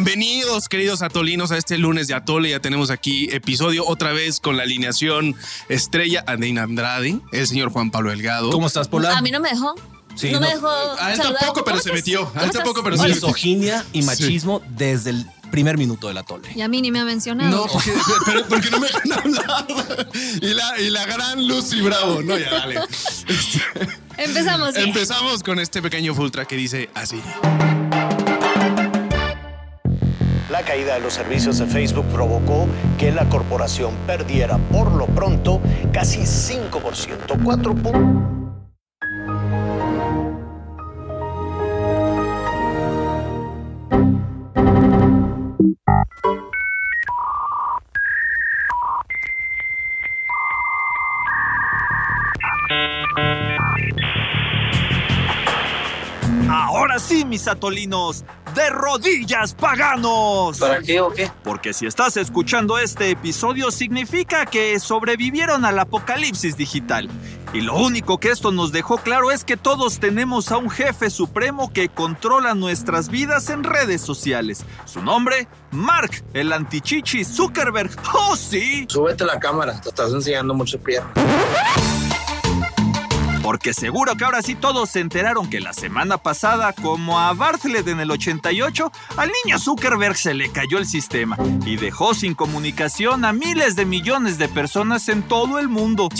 Bienvenidos, queridos atolinos, a este lunes de Atole. Ya tenemos aquí episodio otra vez con la alineación estrella Adeina Andrade, el señor Juan Pablo Delgado. ¿Cómo estás, Pola? A mí no me dejó. Sí, no, me no. dejó. A él saludar. tampoco, pero ¿Cómo se metió. A ¿Cómo él tampoco, pero se metió. Misoginia y machismo desde el primer minuto del atole. Y a mí ni me ha mencionado. No, porque, pero porque no me dejan hablar. Y la, y la gran Lucy Bravo. No, ya dale. Empezamos. bien. Empezamos con este pequeño Fultra que dice así. La caída de los servicios de Facebook provocó que la corporación perdiera por lo pronto casi 5%, 4 puntos. Ahora sí, mis atolinos, de rodillas paganos. ¿Para qué o qué? Porque si estás escuchando este episodio significa que sobrevivieron al apocalipsis digital. Y lo único que esto nos dejó claro es que todos tenemos a un jefe supremo que controla nuestras vidas en redes sociales. Su nombre, Mark, el antichichi Zuckerberg. ¡Oh, sí! Súbete la cámara, te estás enseñando mucho pierna. Porque seguro que ahora sí todos se enteraron que la semana pasada, como a Bartlett en el 88, al niño Zuckerberg se le cayó el sistema y dejó sin comunicación a miles de millones de personas en todo el mundo.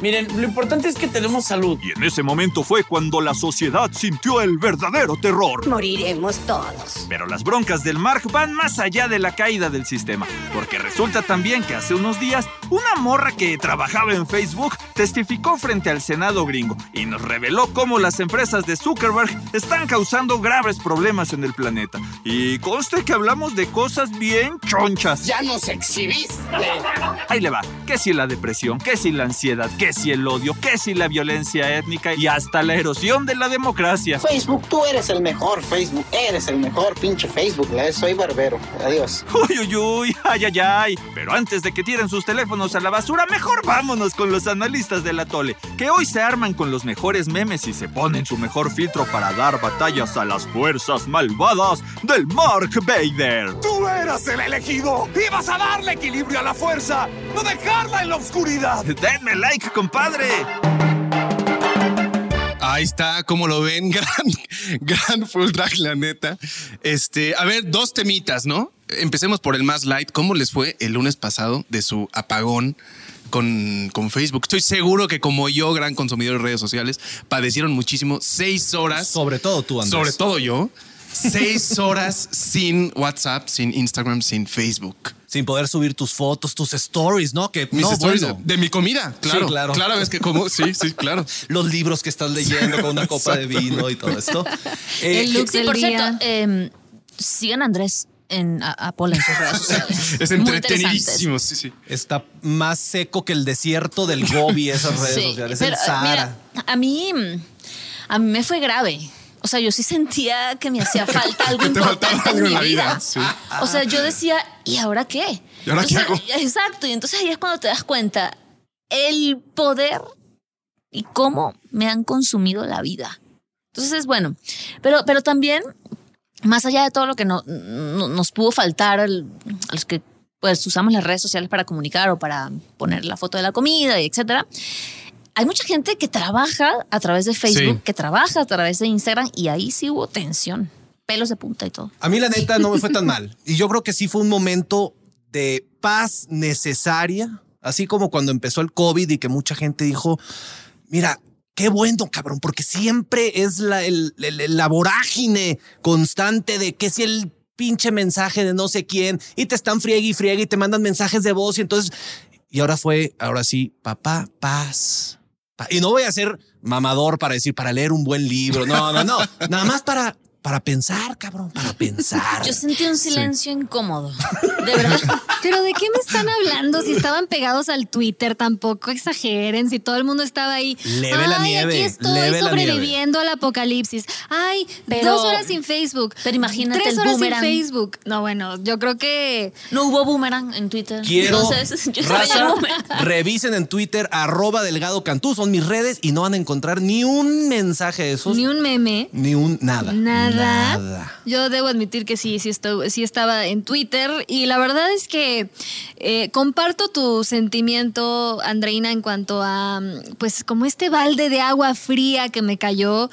Miren, lo importante es que tenemos salud. Y en ese momento fue cuando la sociedad sintió el verdadero terror. Moriremos todos. Pero las broncas del Mark van más allá de la caída del sistema, porque resulta también que hace unos días una morra que trabajaba en Facebook testificó frente al Senado gringo y nos reveló cómo las empresas de Zuckerberg están causando graves problemas en el planeta. Y conste que hablamos de cosas bien chonchas. Ya nos exhibiste. Ahí le va, que si la depresión, que si la ansiedad, que si el odio, que si la violencia étnica y hasta la erosión de la democracia. Facebook, tú eres el mejor Facebook. Eres el mejor pinche Facebook. Soy barbero. Adiós. Uy, uy, uy, ay, ay, ay. Pero antes de que tiren sus teléfonos a la basura, mejor vámonos con los analistas del atole, que hoy se arman con los mejores memes y se ponen su mejor filtro para dar batallas a las fuerzas malvadas del Mark Vader. Tú eras el elegido. Ibas a darle equilibrio a la fuerza, no dejarla en la oscuridad. Denme like, compadre. Ahí está, como lo ven, gran, gran full drag, la neta. Este, a ver, dos temitas, ¿no? Empecemos por el más light. ¿Cómo les fue el lunes pasado de su apagón con, con Facebook? Estoy seguro que como yo, gran consumidor de redes sociales, padecieron muchísimo. Seis horas. Sobre todo tú, Andrés. Sobre todo yo. Seis horas sin WhatsApp, sin Instagram, sin Facebook. Sin poder subir tus fotos, tus stories, ¿no? Que Mis no, stories bueno. de, de mi comida, claro. claro. Claro, es que como, sí, sí, claro. Los libros que estás leyendo con una copa de vino y todo esto. Eh, El look Sí, del por día. cierto, eh, sigan a Andrés en a, a Pola en sus redes sociales. Es entretenidísimo, sí, sí. está más seco que el desierto del Gobi, esas redes Sí, sociales. pero, el Sahara. mira, a mí, a mí me fue grave. O sea, yo sí sentía que me hacía falta algo te importante algo en mi la vida. vida, sí. O sea, yo decía, ¿y ahora qué? ¿Y ahora qué Entonces, Exacto, y entonces ahí es cuando te das cuenta el poder y cómo me han consumido la vida. Entonces, bueno, pero, pero también, más allá de todo lo que no- no- nos pudo faltar al- a los que pues usamos las redes sociales para comunicar o para poner la foto de la comida y etcétera, hay mucha gente que trabaja a través de Facebook, Sí. que trabaja a través de Instagram y ahí sí hubo tensión, pelos de punta y todo. A mí la neta no me fue tan mal. Y yo creo que sí fue un momento de paz necesaria, así como cuando empezó el COVID y que mucha gente dijo, mira, qué bueno, cabrón, porque siempre es la, el- el- la vorágine constante de que si el pinche mensaje de no sé quién y te están friegue y friegue y te mandan mensajes de voz y entonces... Y ahora fue, ahora sí, papá, paz. Y no voy a ser mamador para decir, para leer un buen libro. No, no, no. Nada más para, para pensar, cabrón, para pensar. Yo sentí un silencio incómodo, de verdad. Pero ¿de qué me están hablando? Si estaban pegados al Twitter, tampoco exageren. Si todo el mundo estaba ahí. Leve la Ay, nieve, aquí estoy leve la sobreviviendo al apocalipsis. Ay, Pero- dos horas sin Facebook. pero imagínate Tres el horas boomerang. sin Facebook. No, bueno, yo creo que No hubo boomerang en Twitter. Quiero, Entonces, yo raza, boomerang. revisen en Twitter, arroba Delgado Cantú, son mis redes y no van a encontrar ni un mensaje de esos, ni un meme. ni un nada. Nada. Verdad. Nada. Yo debo admitir que sí, sí, estu- sí estaba en Twitter y la verdad es que eh, comparto tu sentimiento, Andreina, en cuanto a, mm, pues, como este balde de agua fría que me cayó.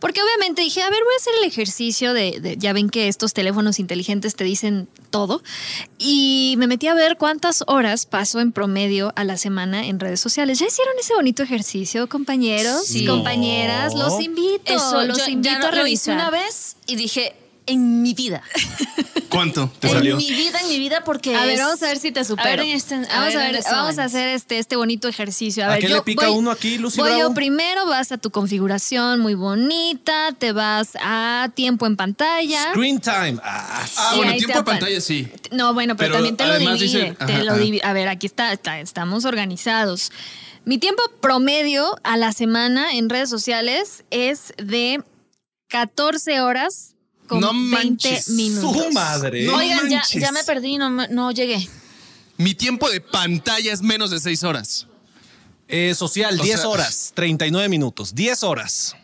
Porque obviamente dije, a ver, voy a hacer el ejercicio de, de- ya ven que estos teléfonos inteligentes te dicen todo. Y me metí a ver cuántas horas paso en promedio a la semana en redes sociales. ¿Ya hicieron ese bonito ejercicio, compañeros? Sí. Compañeras, No. los invito. Eso, los yo invito ya a lo hice revisar. una vez y dije, en mi vida. ¿Cuánto te en salió? mi vida, en mi vida, porque. A ver, vamos a ver si te supero. A ver, en este- a vamos ver, a en ver, este vamos a hacer este, este bonito ejercicio. A, ¿A ver, qué yo le pica voy- uno aquí, Lucy Voy yo primero, vas a tu configuración muy bonita, te vas a tiempo en pantalla. Screen time. Ah, Ah, bueno, tiempo apan- pantalla sí. No, bueno, pero, Pero también te lo divide. te lo A ver, aquí está, está- estamos organizados. Mi tiempo promedio a la semana en redes sociales es de 14 horas con No 20 manches. minutos. Su madre. No Oigan, ya, manches. ya me perdí, no, no llegué. Mi tiempo de pantalla es menos de seis horas. Eh, social, O 10 sea- horas, 39 minutos, 10 horas.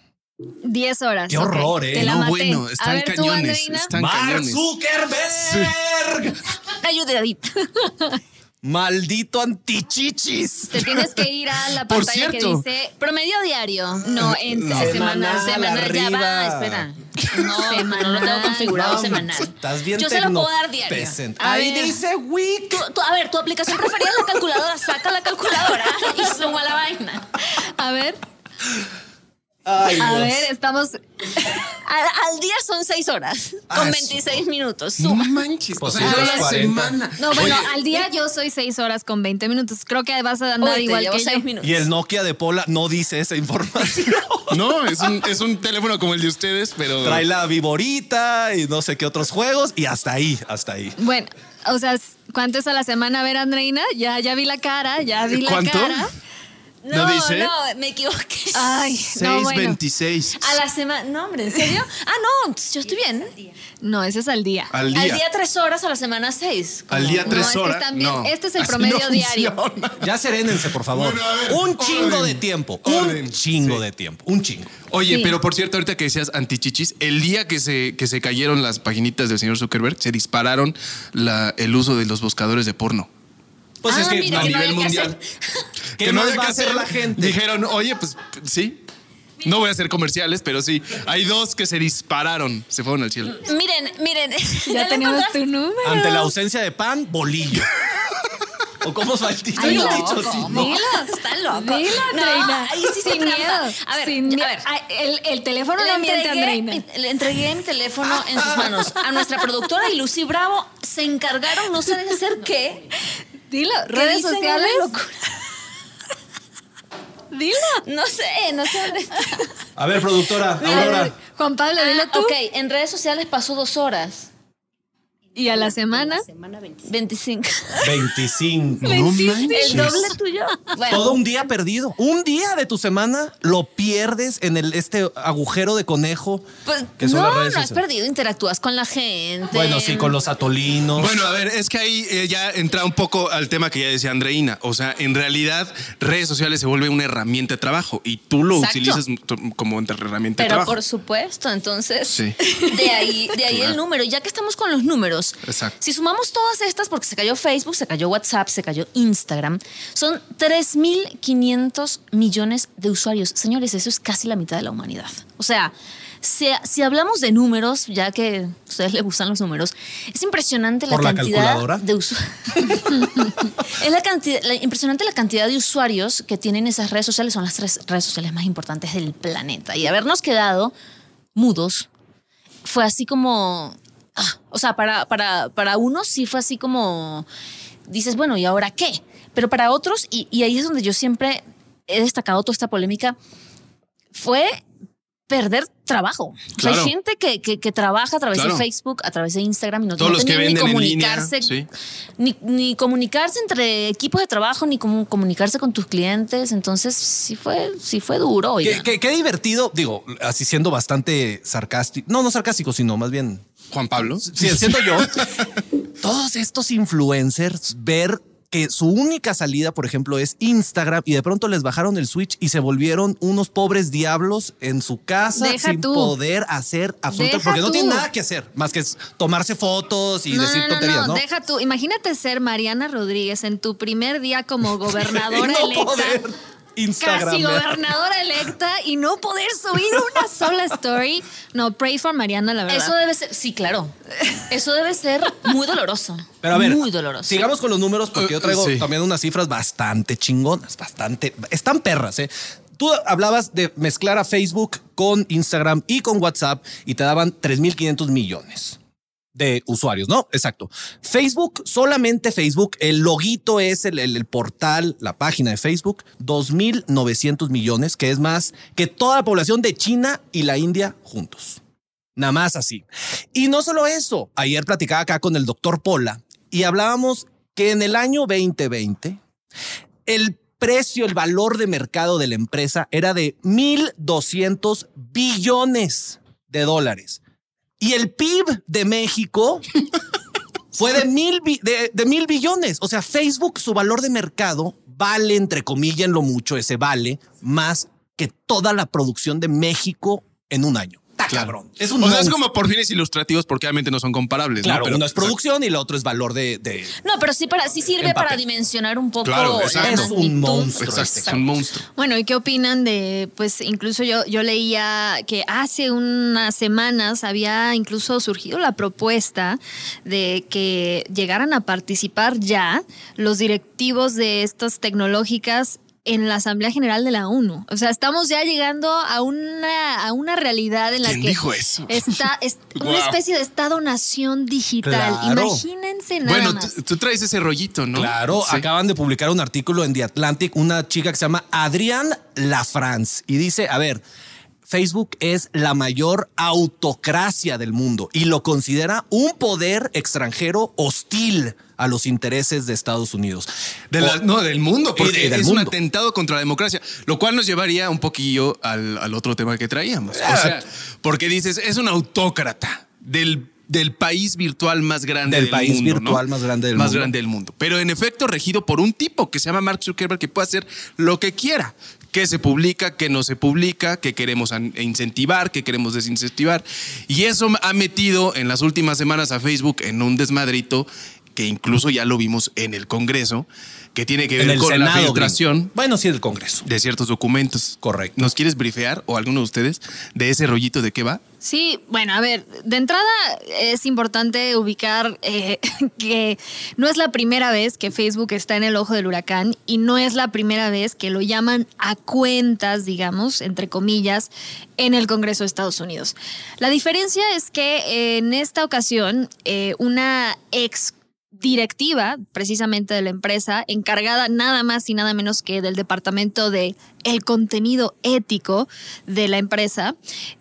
10 horas. Qué horror, ¿eh? Te la no, maté. bueno, están ver, cañones. Están Mark cañones. Zuckerberg. Ayudadita. Maldito antichichis. Te tienes que ir a la pantalla que dice Promedio diario. no en No. semanal. Semanal, Semanal, ya va, espera. No, no lo tengo configurado No, semanal. Estás bien Yo se lo puedo dar diario. Ahí ver. dice week. Tú- tú- a ver, tu aplicación preferida es la calculadora. Saca la calculadora y suma la vaina. A ver, Ay, a Dios. ver, estamos. Al, al día son 6 horas Ah, con eso. 26 minutos. No Suma. manches. Pues o sea, yo la 40. semana. No, bueno, Oye, al día yo soy 6 horas con 20 minutos. Creo que vas a andar Uy, te igual que yo. seis minutos. Y el Nokia de Pola no dice esa información. No, es un, es un teléfono como el de ustedes, pero. Trae la viborita y no sé qué otros juegos y hasta ahí, hasta ahí. Bueno, o sea, ¿cuánto es a la semana? A ver, Andreina, ya, ya vi la cara, ya vi la ¿Cuánto? cara. No, ¿No no, dice? me equivoqué. Ay, no, bueno. 6.26. A la semana. No, hombre, ¿en serio? Ah, no, yo estoy bien. No, ese es al día. Al día. Al día 3 horas, a la semana 6. Al día No, tres horas. bien. no. Este es el Así promedio no diario. funciona. Ya serénense, por favor. Bueno, a ver, un chingo orden. de tiempo. Orden. Un chingo Sí. de tiempo. Un chingo. Oye, Sí. pero por cierto, ahorita que decías antichichis, el día que se, que se cayeron las paginitas del señor Zuckerberg, se dispararon la- el uso de los buscadores de porno. Pues Ah, es que mira, a que no nivel mundial. ¿Qué que no más había va que a hacer hacer la gente? Dijeron, oye, pues sí. No voy a hacer comerciales, pero sí. Hay dos que se dispararon, se fueron al cielo. Miren, miren. Ya tenemos tu número. Ante la ausencia de pan, bolillo. ¿O cómo es el dicho? Ay, Yo no. Dilo. Está loco. Dilo, No, Andreina. ahí sí sin miedo. A ver, sin a miedo. ver. Ay, el, el teléfono Le no miente, entregué, Andreina. le entregué mi teléfono en sus manos a nuestra productora y Lucy Bravo se encargaron, no sé de hacer qué. Dilo, redes dicen sociales. Dilo. No sé, no sé dónde está. A ver, productora, A ver, Aurora. Juan Pablo, dilo Ah, tú. ok, en redes sociales pasó dos horas. Y a la semana. 25. 25. No manches. El doble tuyo. Bueno, Todo un día perdido. Un día de tu semana lo pierdes en el, este agujero de conejo pues, que son no, las redes no has perdido, interactúas con la gente. Bueno, sí, con los atolinos. Bueno, a ver, es que ahí eh, ya entra un poco al tema que ya decía Andreina. O sea, en realidad, redes sociales se vuelve una herramienta de trabajo y tú lo Exacto. utilizas como herramienta de Pero trabajo. por supuesto, entonces, Sí. de ahí, de ahí el número. Ya que estamos con los números, Exacto. si sumamos todas estas, porque se cayó Facebook, se cayó WhatsApp, se cayó Instagram, son 3.500 millones de usuarios. Señores, eso es casi la mitad de la humanidad. O sea, si, si hablamos de números, ya que a ustedes les gustan los números, es impresionante la ¿Por la cantidad de usuarios. es la cantidad, la- impresionante la cantidad de usuarios que tienen esas redes sociales. Son las tres redes sociales más importantes del planeta. Y habernos quedado mudos fue así como. Ah, o sea, para, para, para unos sí fue así como. Dices, bueno, ¿y ahora qué? Pero para otros, y, y ahí es donde yo siempre he destacado toda esta polémica, fue perder trabajo. O sea, Claro. hay gente que, que, que trabaja a través Claro. de Facebook, a través de Instagram y no, Todos no los que ni venden en línea, comunicarse, sí. ni, ni comunicarse entre equipos de trabajo, ni como comunicarse con tus clientes. Entonces, sí fue, sí fue duro. Qué- qué divertido, digo, así siendo bastante sarcástico. No, no sarcástico, sino más bien Juan Pablo. Sí, siento yo. Todos estos influencers ver que su única salida, por ejemplo, es Instagram y de pronto les bajaron el switch y se volvieron unos pobres diablos en su casa Deja sin tú. poder hacer absolutamente Deja porque no tienen nada que hacer más que tomarse fotos y decir tonterías, ¿no? Deja tú. Imagínate ser Mariana Rodríguez en tu primer día como Y gobernadora no electa. poder Instagram. Casi gobernadora electa y no poder subir una sola story. No, pray for Mariana, la verdad. Eso debe ser, sí, claro. Eso debe ser muy doloroso. Pero a ver, muy doloroso. sigamos con los números porque yo traigo sí. también unas cifras bastante chingonas, bastante, están perras, ¿eh? Tú hablabas de mezclar a Facebook con Instagram y con WhatsApp y te daban 3.500 millones de usuarios, ¿no? Exacto. Facebook, solamente Facebook, el loguito es el, el- el portal, la página de Facebook, 2.900 millones, que es más que toda la población de China y la India juntos. Nada más así. Y no solo eso, ayer platicaba acá con el doctor Pola y hablábamos que en el año 2020 el precio, el valor de mercado de la empresa era de 1.200 billones de dólares. Y el PIB de México fue de mil, de, de mil billones. O sea, Facebook, su valor de mercado vale, entre comillas, en lo mucho, ese vale más que toda la producción de México en un año. Cabrón. Es un o sea, es como por fines ilustrativos porque obviamente no son comparables. Claro, ¿no? Pero- uno es producción y el otro es valor de. de- No, pero sí, para, sí sirve para dimensionar un poco Claro, exacto. Es un monstruo. Exacto, es un monstruo. Bueno, ¿y qué opinan de, pues incluso yo, yo leía que hace unas semanas había incluso surgido la propuesta de que llegaran a participar ya los directivos de estas tecnológicas en la Asamblea General de la ONU. O sea, estamos ya llegando a una, a una realidad en la ¿Quién que dijo eso? está es una especie de Estado-nación digital. Claro. Imagínense nada Bueno, más. tú, tú traes ese rollito, ¿no? Claro, Sí. acaban de publicar un artículo en The Atlantic, una chica que se llama Adrienne Lafrance y dice, a ver, Facebook es la mayor autocracia del mundo y lo considera un poder extranjero hostil a los intereses de Estados Unidos. De la- O- no, del mundo, porque del es un atentado contra la democracia, lo cual nos llevaría un poquillo al, al otro tema que traíamos. O Ah. sea, porque dices, es un autócrata del, del país virtual más grande Del del, país mundo. virtual ¿no? más grande del Más mundo. grande del mundo. Pero en efecto, regido por un tipo que se llama Mark Zuckerberg que puede hacer lo que quiera. Qué se publica, qué no se publica, qué queremos incentivar, qué queremos desincentivar. Y eso ha metido en las últimas semanas a Facebook en un desmadrito que incluso ya lo vimos en el Congreso, que tiene que ver con la filtración gringo. Bueno, sí, del Congreso. de ciertos documentos. Correcto. ¿Nos quieres brifear o alguno de ustedes de ese rollito de qué va? Sí, bueno, a ver, de entrada es importante ubicar eh, que no es la primera vez que Facebook está en el ojo del huracán y no es la primera vez que lo llaman a cuentas, digamos, entre comillas, en el Congreso de Estados Unidos. La diferencia es que en esta ocasión eh, una ex directiva precisamente de la empresa, encargada nada más y nada menos que del departamento de el contenido ético de la empresa,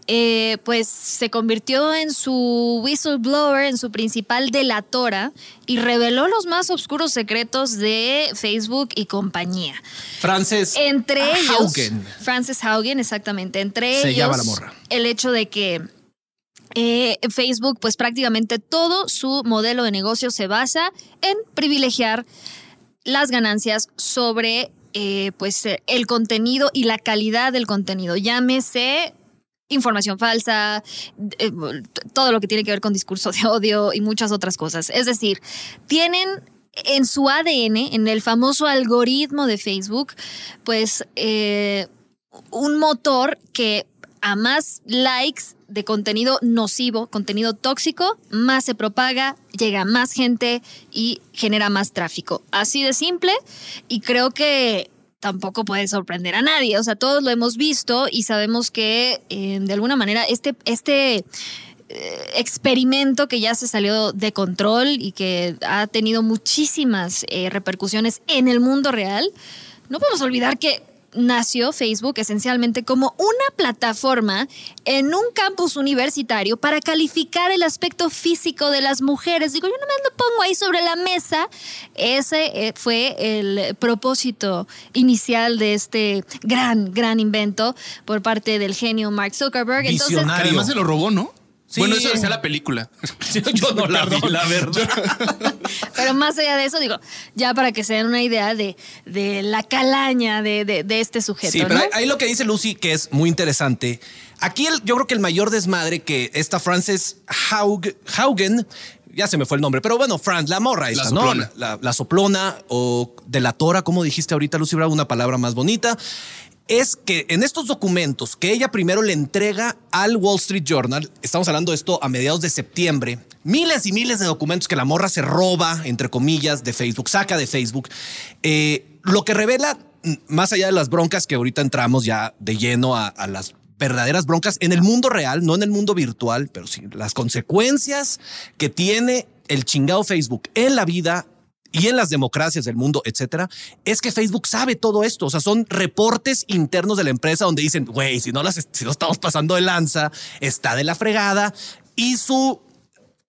eh, pues se convirtió en su whistleblower, en su principal delatora y reveló los más oscuros secretos de Facebook y compañía. Frances Entre ellos, Haugen. Frances Haugen, exactamente. Entre Se ellos, llama la morra. el hecho de que eh, Facebook, pues prácticamente todo su modelo de negocio se basa en privilegiar las ganancias sobre eh, pues el contenido y la calidad del contenido. Llámese información falsa, eh, todo lo que tiene que ver con discurso de odio y muchas otras cosas. Es decir, tienen en su ADN, en el famoso algoritmo de Facebook, pues un motor que a más likes de contenido nocivo, contenido tóxico, más se propaga, llega más gente y genera más tráfico. Así de simple y creo que tampoco puede sorprender a nadie. O sea, todos lo hemos visto y sabemos que eh, de alguna manera este, este eh, experimento que ya se salió de control y que ha tenido muchísimas eh, repercusiones en el mundo real, no podemos olvidar que nació Facebook esencialmente como una plataforma en un campus universitario para calificar el aspecto físico de las mujeres. Digo, yo nomás lo pongo ahí sobre la mesa. Ese eh, fue el propósito inicial de este gran, gran invento por parte del genio Mark Zuckerberg. Entonces, Que además se lo robó, ¿no? Sí. Bueno, eso decía la película. Yo no la vi, la verdad. Pero más allá de eso, digo, ya para que se den una idea de, de la calaña de, de- de este sujeto. Sí, pero ¿no? ahí, ahí lo que dice Lucy, que es muy interesante. Aquí el- yo creo que el mayor desmadre que esta Frances Haug- Haugen, ya se me fue el nombre, pero bueno, Franz, la morra esta, ¿no? soplona. La, la soplona o delatora, como dijiste ahorita, Lucy Bravo, una palabra más bonita. Es que en estos documentos que ella primero le entrega al Wall Street Journal, estamos hablando de esto a mediados de septiembre, miles y miles de documentos que la morra se roba, entre comillas, de Facebook, saca de Facebook, eh, lo que revela, más allá de las broncas que ahorita entramos ya de lleno a, a las verdaderas broncas en el mundo real, no en el mundo virtual, pero sí las consecuencias que tiene el chingado Facebook en la vida y en las democracias del mundo, etcétera, es que Facebook sabe todo esto. O sea, son reportes internos de la empresa donde dicen, güey, si no las si no estamos pasando de lanza, está de la fregada. Y su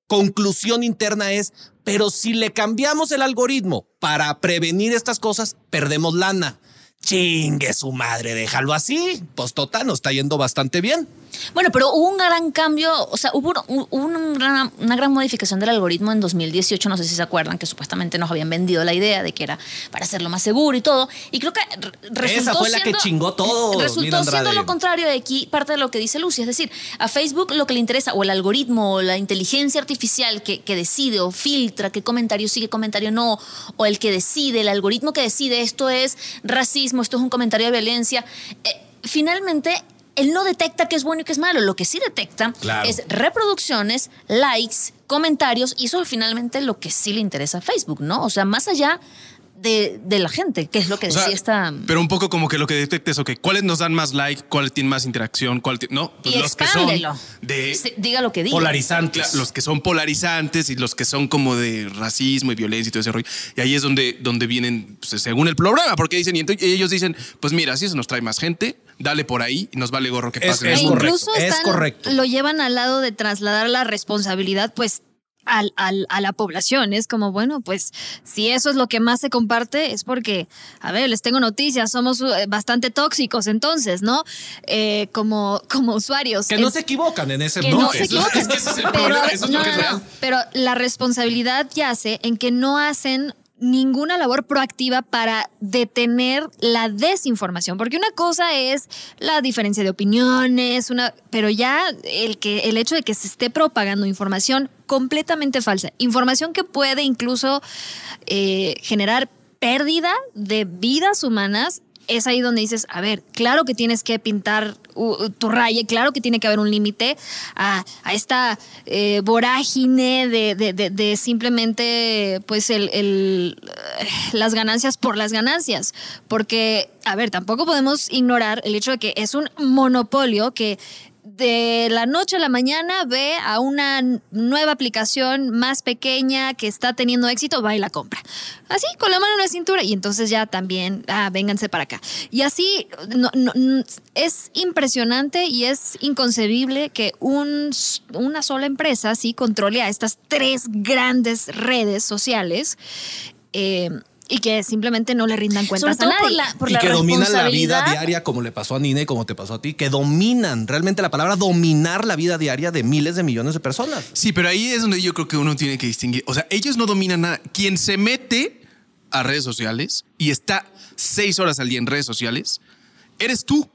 conclusión interna es, pero si le cambiamos el algoritmo para prevenir estas cosas, perdemos lana. Chingue su madre, déjalo así. Pues total, nos está yendo bastante bien. Bueno, pero hubo un gran cambio, o sea, hubo, un- hubo un gran- una gran modificación del algoritmo en 2018, no sé si se acuerdan, que supuestamente nos habían vendido la idea de que era para hacerlo más seguro y todo. Y creo que re- resultó Esa fue la que siendo- chingó todo, Resultó siendo lo contrario de aquí, parte de lo que dice Lucy. Es decir, a Facebook lo que le interesa, o el algoritmo, o la inteligencia artificial que, que decide o filtra qué comentario sigue, comentario no, o el que decide, el algoritmo que decide esto es racismo, esto es un comentario de violencia. eh, finalmente, él no detecta qué es bueno y qué es malo. Lo que sí detecta Claro. es reproducciones, likes, comentarios, y eso es finalmente lo que sí le interesa a Facebook, ¿no? O sea, más allá de, de la gente, que es lo que O sea, decía esta. Pero un poco como que lo que detectes, ok, ¿cuáles nos dan más like? ¿Cuáles tienen más interacción? ¿Cuál no, pues y los que son de Se- diga lo que diga. Polarizantes. Los que son polarizantes y los que son como de racismo y violencia y todo ese rollo. Y ahí es donde, donde vienen, pues, según el programa, porque dicen, y entonces ellos dicen, pues mira, si eso nos trae más gente, dale por ahí y nos vale gorro que Es- pase. es E eso. correcto, incluso es están- correcto. lo llevan al lado de trasladar la responsabilidad, pues. Al, al- a la población. Es como, bueno, pues si eso es lo que más se comparte, es porque, a ver, les tengo noticias, somos eh, bastante tóxicos entonces, ¿no? Eh, como, como usuarios. Que no Es- se equivocan en ese no se equivocan. es que ese es el pero, problema, eso es lo no, que es no, real. no. Pero la responsabilidad yace en que no hacen ninguna labor proactiva para detener la desinformación, porque una cosa es la diferencia de opiniones, una, pero ya el que el hecho de que se esté propagando información completamente falsa, información que puede incluso eh, generar pérdida de vidas humanas es ahí donde dices, a ver, claro que tienes que pintar tu raya, claro que tiene que haber un límite a, esta eh, vorágine de, de- de- de simplemente, pues, el, el, las ganancias por las ganancias. Porque, a ver, tampoco podemos ignorar el hecho de que es un monopolio que de la noche a la mañana ve a una nueva aplicación más pequeña que está teniendo éxito, va y la compra. Así, con la mano en la cintura. Y entonces ya también, ah, vénganse para acá. Y así es impresionante y es inconcebible que una sola empresa sí controle a estas tres grandes redes sociales. eh, y que simplemente no le rindan cuentas Sobre todo a por nadie. la, por y la que dominan la vida diaria, como le pasó a Nina y como te pasó a ti, que dominan realmente la palabra dominar la vida diaria de miles de millones de personas. Sí, pero ahí es donde yo creo que uno tiene que distinguir. O sea, ellos no dominan nada. Quien se mete a redes sociales y está seis horas al día en redes sociales, eres tú.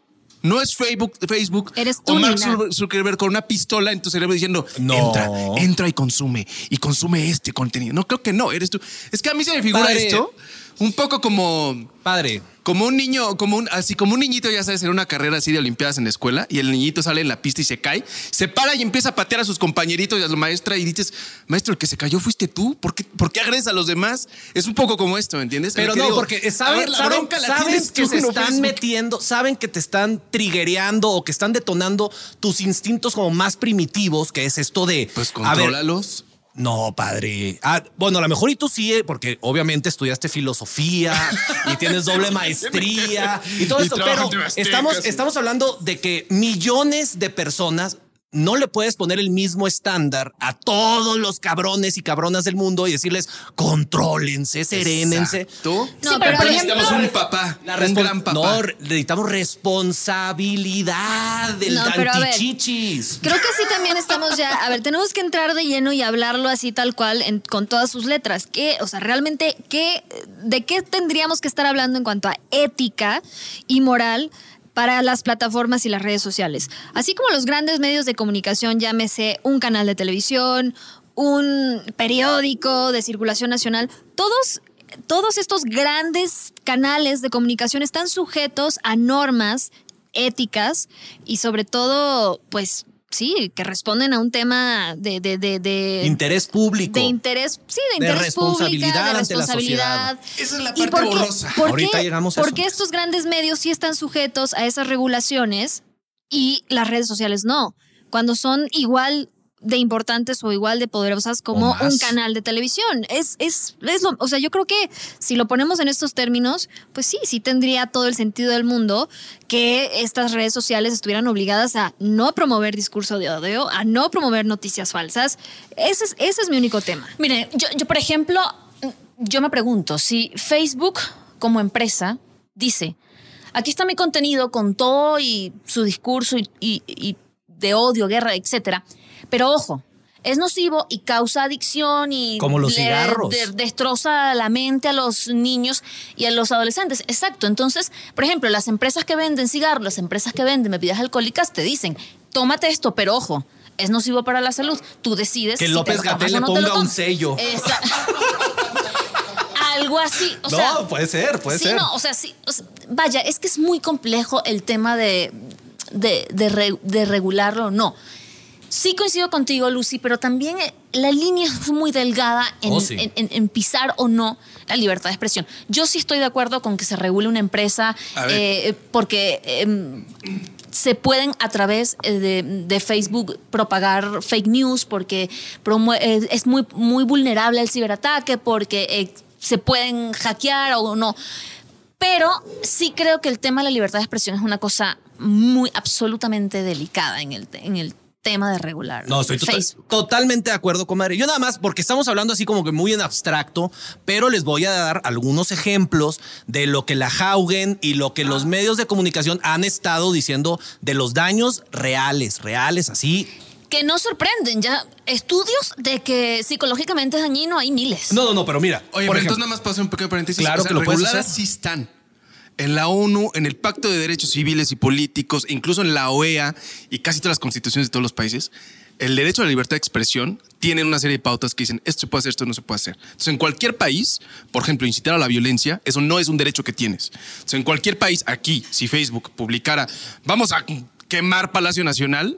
No es Facebook, Facebook Eres tú, o Mark Nina. Zuckerberg con una pistola en tu cerebro diciendo, No. entra, entra y consume, y consume este contenido. No, creo que no, eres tú. Es que a mí se me figura Padre. esto un poco como Padre, como un niño, como un, así como un niñito, ya sabes, en una carrera así de Olimpiadas en la escuela, y el niñito sale en la pista y se cae, se para y empieza a patear a sus compañeritos y a la maestra, y dices, maestro, el que se cayó fuiste tú, ¿por qué, por qué agredes a los demás? Es un poco como esto, ¿me entiendes? Pero no, digo, porque saben, la saben- bronca la saben tienes que tú, se no están metiendo, saben que te están trigueando o que están detonando tus instintos como más primitivos, que es esto de... Pues a ver, contrólalos. No, padre. Ah, bueno, a lo mejor y tú sí, eh, porque obviamente estudiaste filosofía y tienes doble maestría y todo Y esto, pero estamos hablando de que millones de personas no le puedes poner el mismo estándar a todos los cabrones y cabronas del mundo y decirles contrólense, serénense. ¿Tú? No, Sí, pero necesitamos ejemplo- un papá, La un gran papá. No, necesitamos responsabilidad del No, antichichis. Creo que sí también estamos ya, a ver, tenemos que entrar de lleno y hablarlo así tal cual en- con todas sus letras. ¿Qué, o sea, realmente, qué, ¿de qué tendríamos que estar hablando en cuanto a ética y moral? Para las plataformas y las redes sociales. Así como los grandes medios de comunicación, llámese un canal de televisión, un periódico de circulación nacional, todos, todos estos grandes canales de comunicación están sujetos a normas éticas y sobre todo, pues sí, que responden a un tema de... de, de, de Interés público. de interés, sí, de De interés responsabilidad pública, de ante la responsabilidad. Esa es la ¿Y parte por qué- borrosa. por Ahorita llegamos a por eso. qué estos grandes medios sí están sujetos a esas regulaciones y las redes sociales no? Cuando son igual de importantes o igual de poderosas como un canal de televisión. Es, es, es lo, o sea, yo creo que si lo ponemos en estos términos, pues sí, sí tendría todo el sentido del mundo que estas redes sociales estuvieran obligadas a no promover discurso de odio, a no promover noticias falsas. Ese es, ese es mi único tema. Mire, yo, yo, por ejemplo, yo me pregunto si Facebook como empresa dice, aquí está mi contenido con todo y su discurso y, y- y de odio, guerra, etcétera, pero ojo, es nocivo y causa adicción y Como los le- cigarros. de- destroza la mente a los niños y a los adolescentes. Exacto. Entonces, por ejemplo, las empresas que venden cigarros, las empresas que venden bebidas alcohólicas te dicen, tómate esto, pero ojo, es nocivo para la salud. Tú decides Que si López o le no ponga un sello. Esa- Algo así. O no, sea, puede ser, puede sí, ser. no, o sea, sí. o sea, vaya, es que es muy complejo el tema de, de, de de regularlo no. Sí coincido contigo, Lucy, pero también eh, la línea es muy delgada en, Oh, sí. en- en- en pisar o no la libertad de expresión. Yo sí estoy de acuerdo con que se regule una empresa eh, porque em, se pueden a través eh, de, de Facebook propagar fake news porque es muy, muy vulnerable al ciberataque, porque eh, se pueden hackear o no. Pero sí creo que el tema de la libertad de expresión es una cosa muy absolutamente delicada en el, en el tema de regular. No, estoy Facebook. totalmente de acuerdo, comadre. Yo nada más, porque estamos hablando así como que muy en abstracto, pero les voy a dar algunos ejemplos de lo que la Haugen y lo que los medios de comunicación han estado diciendo de los daños reales, reales, así. Que no sorprenden, ya estudios de que psicológicamente es dañino hay miles. No, no, no, pero mira, Oye, por pero ejemplo, entonces nada más paso un pequeño paréntesis. Claro que lo puedes hacer. sí están. En la ONU, en el Pacto de Derechos Civiles y Políticos, incluso en la OEA y casi todas las constituciones de todos los países, el derecho a la libertad de expresión tiene una serie de pautas que dicen esto se puede hacer, esto no se puede hacer. Entonces, en cualquier país, por ejemplo, incitar a la violencia, eso no es un derecho que tienes. Entonces, en cualquier país, aquí, si Facebook publicara, vamos a quemar Palacio Nacional,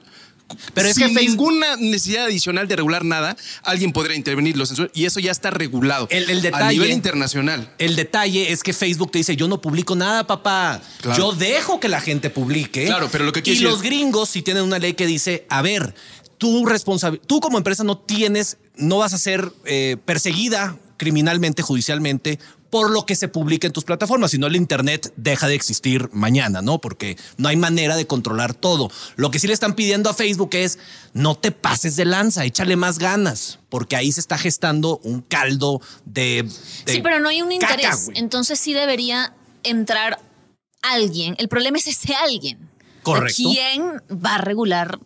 Pero es que ninguna necesidad adicional de regular nada, alguien podría intervenir, lo censurar, y eso ya está regulado El- el a detalle- nivel internacional. El detalle es que Facebook te dice, yo no publico nada, papá. Claro. Yo dejo que la gente publique. Claro, pero lo que Y los es- gringos sí tienen una ley que dice, a ver, tú tú como empresa no tienes, no vas a ser eh, perseguida criminalmente, judicialmente, por lo que se publica en tus plataformas, si no el Internet deja de existir mañana, ¿no? Porque no hay manera de controlar todo. Lo que sí le están pidiendo a Facebook es, no te pases de lanza, échale más ganas, porque ahí se está gestando un caldo de... de Sí, pero no hay un caca, interés. Entonces sí debería entrar alguien. El problema es ese alguien. Correcto. ¿Quién va a regular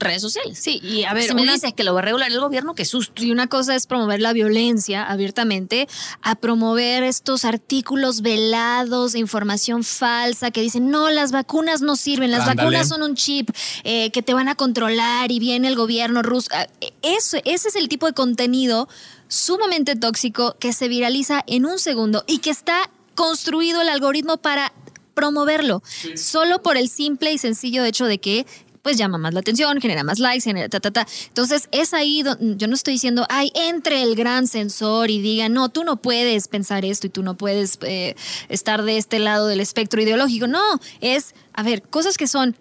redes sociales? Sí, y a ver, si me una- dices que lo va a regular el gobierno, qué susto. Y una cosa es promover la violencia abiertamente, a promover estos artículos velados de información falsa que dicen, no, las vacunas no sirven, las Ándale. vacunas son un chip eh, que te van a controlar y viene el gobierno ruso. Ah, Eso, ese es el tipo de contenido sumamente tóxico que se viraliza en un segundo y que está construido el algoritmo para promoverlo, solo por el simple y sencillo hecho de que pues llama más la atención, genera más likes, genera ta, ta, ta. Entonces es ahí donde yo no estoy diciendo, ay, entre el gran sensor y diga, no, tú no puedes pensar esto y tú no puedes eh, estar de este lado del espectro ideológico. No, es, a ver, cosas que son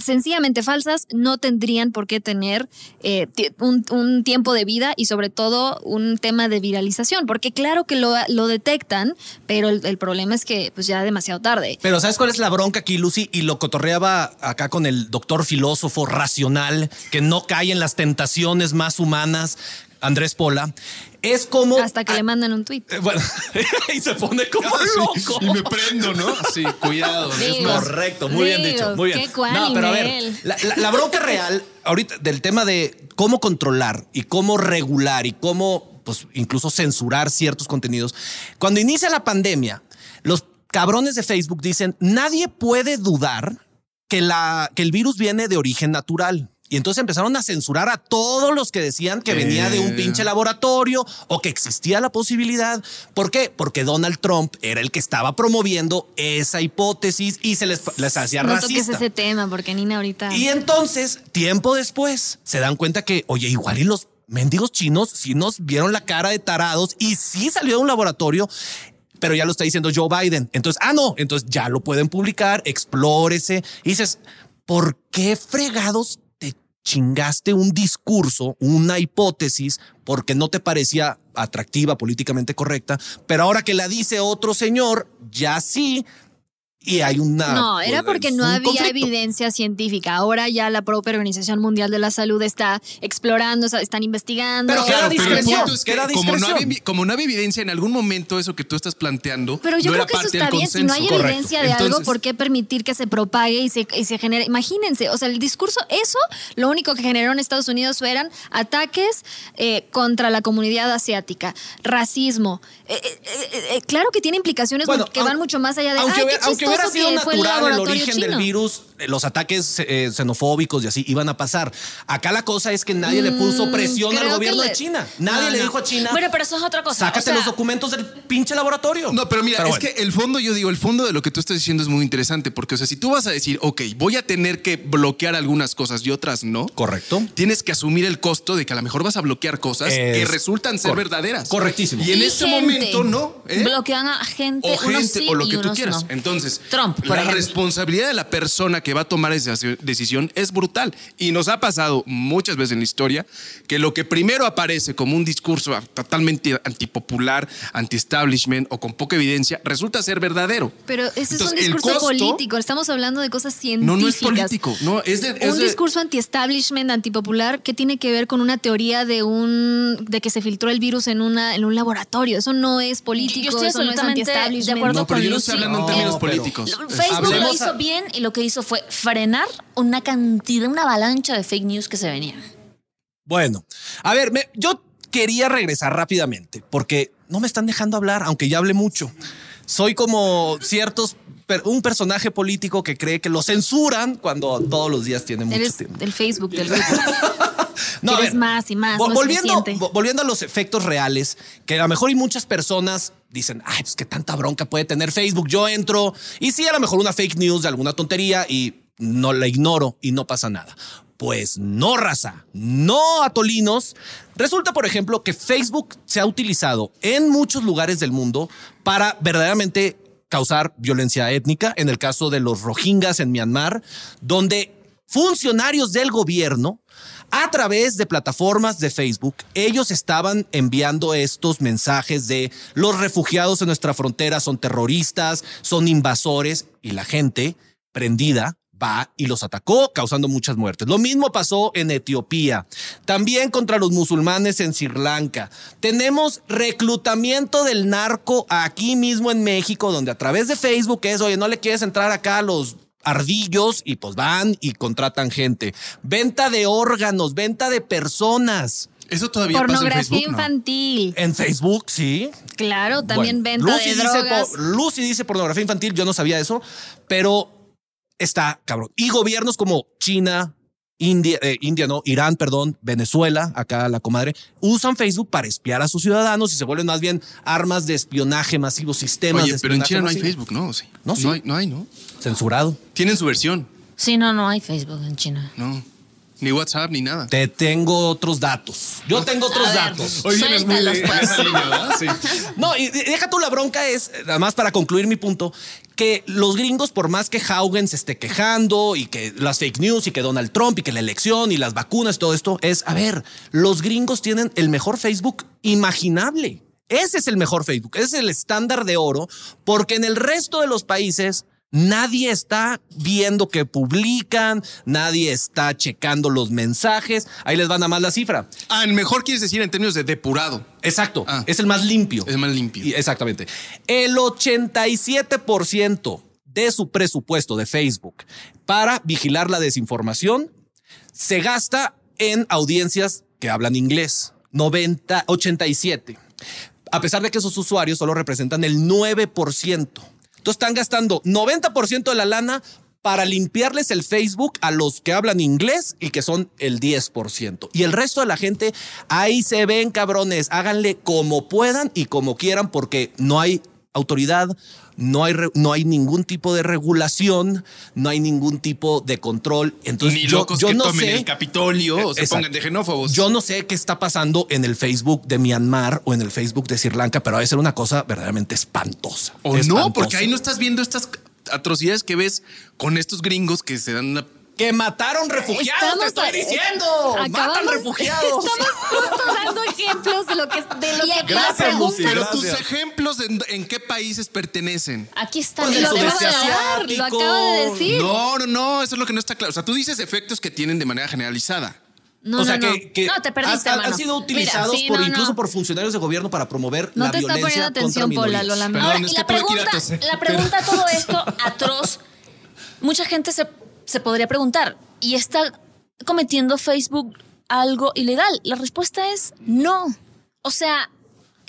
sencillamente falsas, no tendrían por qué tener eh, un tiempo de vida y sobre todo un tema de viralización, porque claro que lo, lo detectan, pero el, el problema es que pues ya demasiado tarde. Pero ¿sabes cuál es la bronca aquí, Lucy? Y lo cotorreaba acá con el doctor filósofo racional que no cae en las tentaciones más humanas, Andrés Pola. Es como... Hasta que le mandan un tweet. Eh, Bueno, y se pone como loco. Y me prendo, ¿no? Sí, cuidado. es Digo, Correcto, muy bien dicho, muy bien. qué No, pero a ver, la, la- la bronca real ahorita del tema de cómo controlar y cómo regular y cómo, pues, incluso censurar ciertos contenidos. Cuando inicia la pandemia, los cabrones de Facebook dicen nadie puede dudar que la que el virus viene de origen natural. Y entonces empezaron a censurar a todos los que decían que venía de un pinche laboratorio o que existía la posibilidad. ¿Por qué? Porque Donald Trump era el que estaba promoviendo esa hipótesis y se les, les hacía No toques racista. ese tema, porque Nina ahorita. Y entonces, tiempo después, se dan cuenta que, oye, igual y los mendigos chinos sí nos vieron la cara de tarados y sí salió de un laboratorio. Pero ya lo está diciendo Joe Biden. Entonces, ah, no, entonces ya lo pueden publicar, explórese. Y dices, ¿por qué fregados chingaste un discurso, una hipótesis, porque no te parecía atractiva, políticamente correcta? Pero ahora que la dice otro señor, ya sí. Y hay una. No, era porque no había conflicto. evidencia científica. Ahora ya la propia Organización Mundial de la Salud está explorando, o sea, están investigando. Pero Claro, pero el discreción, punto es que queda como no, había, como no había evidencia en algún momento eso que tú estás planteando, Pero yo no creo era que eso parte está del bien. Si no hay. Correcto. evidencia de algo, Entonces- ¿por qué permitir que se propague y se, y se genere? Imagínense, o sea, el discurso, eso lo único que generó en Estados Unidos fueran ataques eh, contra la comunidad asiática, racismo. Eh, eh, claro que tiene implicaciones Bueno, que van mucho más allá de aunque, "Ay, aunque hubiera sido el natural el origen del chino". virus, eh, los ataques eh, xenofóbicos y así iban a pasar. Acá la cosa es que nadie le puso presión al Mm, creo que gobierno le- de China. Nadie No, le dijo a China. Bueno, pero eso es otra cosa. Sácate O sea, los documentos del pinche laboratorio. No, pero mira, es bueno. que el fondo, yo digo, el fondo de lo que tú estás diciendo es muy interesante, porque, o sea, si tú vas a decir, ok, voy a tener que bloquear algunas cosas y otras no, Correcto. tienes que asumir el costo de que a lo mejor vas a bloquear cosas que Es resultan ser verdaderas. Correctísimo. Y en y este gente. momento no. ¿eh? Bloquean a gente, o gente sí o lo que tú quieras. no. Entonces, Trump, por la ejemplo. responsabilidad de la persona que va a tomar esa decisión es brutal. Y nos ha pasado muchas veces en la historia que lo que primero aparece como un discurso totalmente antipopular, anti-establishment o con poca evidencia, resulta ser verdadero. Pero ese es un discurso costo- político. Estamos hablando de cosas científicas. No, no es político. No, es de. es un de- discurso anti-establishment, antipopular, que tiene que ver con una teoría de un de que se filtró el virus en una en un laboratorio. Eso no es político, Yo estoy eso no es de anti-establishment. acuerdo No, pero con yo no estoy hablando en No, términos pero- Facebook lo hizo a- bien y lo que hizo fue frenar una cantidad, una avalancha de fake news que se venían. Bueno, a ver, me- yo quería regresar rápidamente porque no me están dejando hablar, aunque ya hablé mucho. Soy como ciertos, un personaje político que cree que lo censuran cuando todos los días tiene mucho Eres tiempo. del Facebook del grupo. No, Quieres ver, más y más, vo- no es volviendo, vo- volviendo a los efectos reales, que a lo mejor y muchas personas dicen, ay, pues qué tanta bronca puede tener Facebook. Yo entro y sí, a lo mejor una fake news de alguna tontería y no la ignoro y no pasa nada. Pues no, raza, no atolinos. Resulta, por ejemplo, que Facebook se ha utilizado en muchos lugares del mundo para verdaderamente causar violencia étnica, en el caso de los rohingyas en Myanmar, donde funcionarios del gobierno a través de plataformas de Facebook, ellos estaban enviando estos mensajes de los refugiados en nuestra frontera son terroristas, son invasores y la gente prendida va y los atacó, causando muchas muertes. Lo mismo pasó en Etiopía, también contra los musulmanes en Sri Lanka. Tenemos reclutamiento del narco aquí mismo en México, donde a través de Facebook es, oye, no le quieres entrar acá a los ardillos y pues van y contratan gente. Venta de órganos, venta de personas. Eso todavía pasa en Pornografía Facebook. ¿no? infantil. En Facebook, sí. Claro, también Bueno, venta Lucy de dice drogas. Lucy dice pornografía infantil, yo no sabía eso, pero está cabrón. Y gobiernos como China, India, eh, India no, Irán, perdón, Venezuela, acá la comadre, usan Facebook para espiar a sus ciudadanos y se vuelven más bien armas de espionaje masivo, sistemas Oye, de pero en espionaje China no hay. Facebook, ¿no? Sí. No, sí. No hay, no hay, ¿no? Censurado. Tienen su versión. Sí, no, no hay Facebook en China. No. Ni WhatsApp, ni nada. Te tengo otros datos. Yo tengo otros ver, datos. Hoy vienes muy de- pues. esa línea, ¿verdad? Sí. No, y de- deja tú la bronca es, además para concluir mi punto, que los gringos, por más que Haugen se esté quejando y que las fake news y que Donald Trump y que la elección y las vacunas, todo esto, es, a ver, los gringos tienen el mejor Facebook imaginable. Ese es el mejor Facebook, ese es el estándar de oro, porque en el resto de los países nadie está viendo que publican, nadie está checando los mensajes. Ahí les van a más la cifra. Ah, el mejor quieres decir en términos de depurado. Exacto, Ah. es el más limpio. Es más limpio. Exactamente. El 87% de su presupuesto de Facebook para vigilar la desinformación se gasta en audiencias que hablan inglés. 90, 87. A pesar de que esos usuarios solo representan el 9%. Entonces están gastando 90% de la lana para limpiarles el Facebook a los que hablan inglés y que son el 10%. Y el resto de la gente, ahí se ven cabrones, háganle como puedan y como quieran porque no hay autoridad, no hay, no hay ningún tipo de regulación, no hay ningún tipo de control. Entonces Ni yo, locos yo que no tomen sé, el Capitolio o se Exacto. pongan de xenófobos. yo no sé qué está pasando en el Facebook de Myanmar o en el Facebook de Sri Lanka, pero debe ser una cosa verdaderamente espantosa. o no, porque ahí no estás viendo estas atrocidades que ves con estos gringos que se dan una Que mataron refugiados, te Estamos estoy a- diciendo. Matan refugiados. Estamos justo dando ejemplos de lo que, de lo que Gracias, pasa. Lucy. Pero Gracias. tus ejemplos en, en qué países pertenecen. Aquí está. Pues Lo acaba sudeste de dar, lo acaba de decir. No, no, no, eso es lo que no está claro. O sea, tú dices efectos que tienen de manera generalizada. No, o sea, no, no. que, que No, te perdiste, han, han sido Mira, utilizados sí, por no, incluso no. por funcionarios de gobierno para promover No la te está violencia poniendo atención, Paula, lo lamento. Perdón, Ahora, y la pregunta, la pregunta a todo esto, atroz, mucha gente se, se podría preguntar, ¿y está cometiendo Facebook algo ilegal? La respuesta es no. O sea...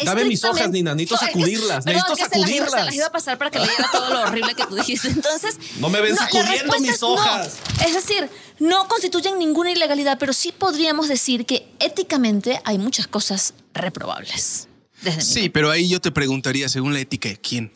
Dame mis hojas, Nina, necesito No, sacudirlas, perdón, necesito que sacudirlas. Se las iba a pasar para que leyera todo lo horrible que tú dijiste. Entonces... No me ven la sacudiendo mis es no. hojas. Es decir, no constituyen ninguna ilegalidad, pero sí podríamos decir que éticamente hay muchas cosas reprobables. Desde mi Sí, pero ahí yo te preguntaría, según la ética de quién.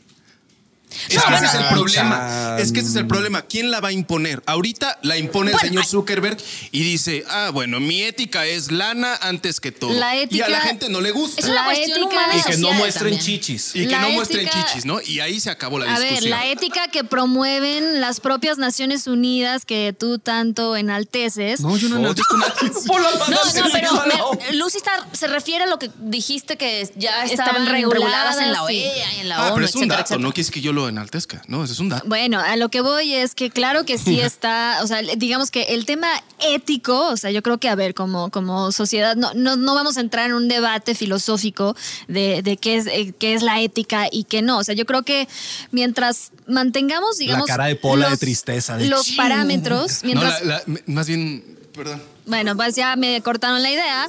Es No, que no, ese es el problema. Es que ese es el problema. ¿Quién la va a imponer? Ahorita la impone el señor. Zuckerberg y dice, ah, bueno, mi ética es lana antes que todo. La y a la gente no le gusta. Es una La cuestión ética- humana Y que no muestren también. chichis. Y que La no muestren chichis, ¿no? Y ahí se acabó la A ver, discusión. la ética que promueven las propias Naciones Unidas que tú tanto enalteces. no, yo no enaltezco nada. Por las No, manos no, en pero me- Lucy está- se refiere a lo que dijiste que ya estaban Estaban reguladas en la. OEA y en la Ah, ONU, pero es un etcétera, dato, etcétera. no quiere decir que yo lo enaltezca. No, ese es un dato. Bueno, a lo que voy es que claro que sí está, o sea, digamos que el tema ético, o sea, yo creo que, a ver, como, como sociedad, no, no, no vamos a entrar en un debate filosófico de, de qué, es, eh, qué es la ética y qué no. O sea, yo creo que mientras mantengamos, digamos... cara de Pola de los- tristeza, de Los parámetros, No, mientras... la- la- más bien, perdón. Bueno, pues ya me cortaron la idea.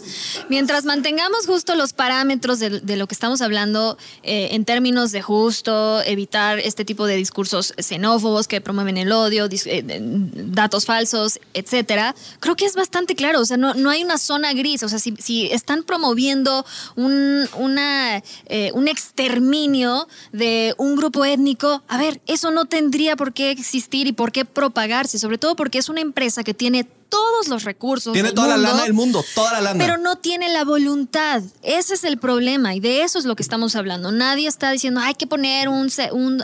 Mientras mantengamos justo los parámetros de, lo que estamos hablando eh, en términos de justo, evitar este tipo de discursos xenófobos que promueven el odio, eh, datos falsos, etcétera, creo que es bastante claro. O sea, no, no hay una zona gris. O sea, si, si están promoviendo un, una, eh, un exterminio de un grupo étnico, a ver, eso no tendría por qué existir y por qué propagarse, sobre todo porque es una empresa que tiene todos los recursos. Tiene del toda la lana del mundo, toda la lana. Pero no tiene la voluntad. Ese es el problema y de eso es lo que estamos hablando. Nadie está diciendo hay que poner un,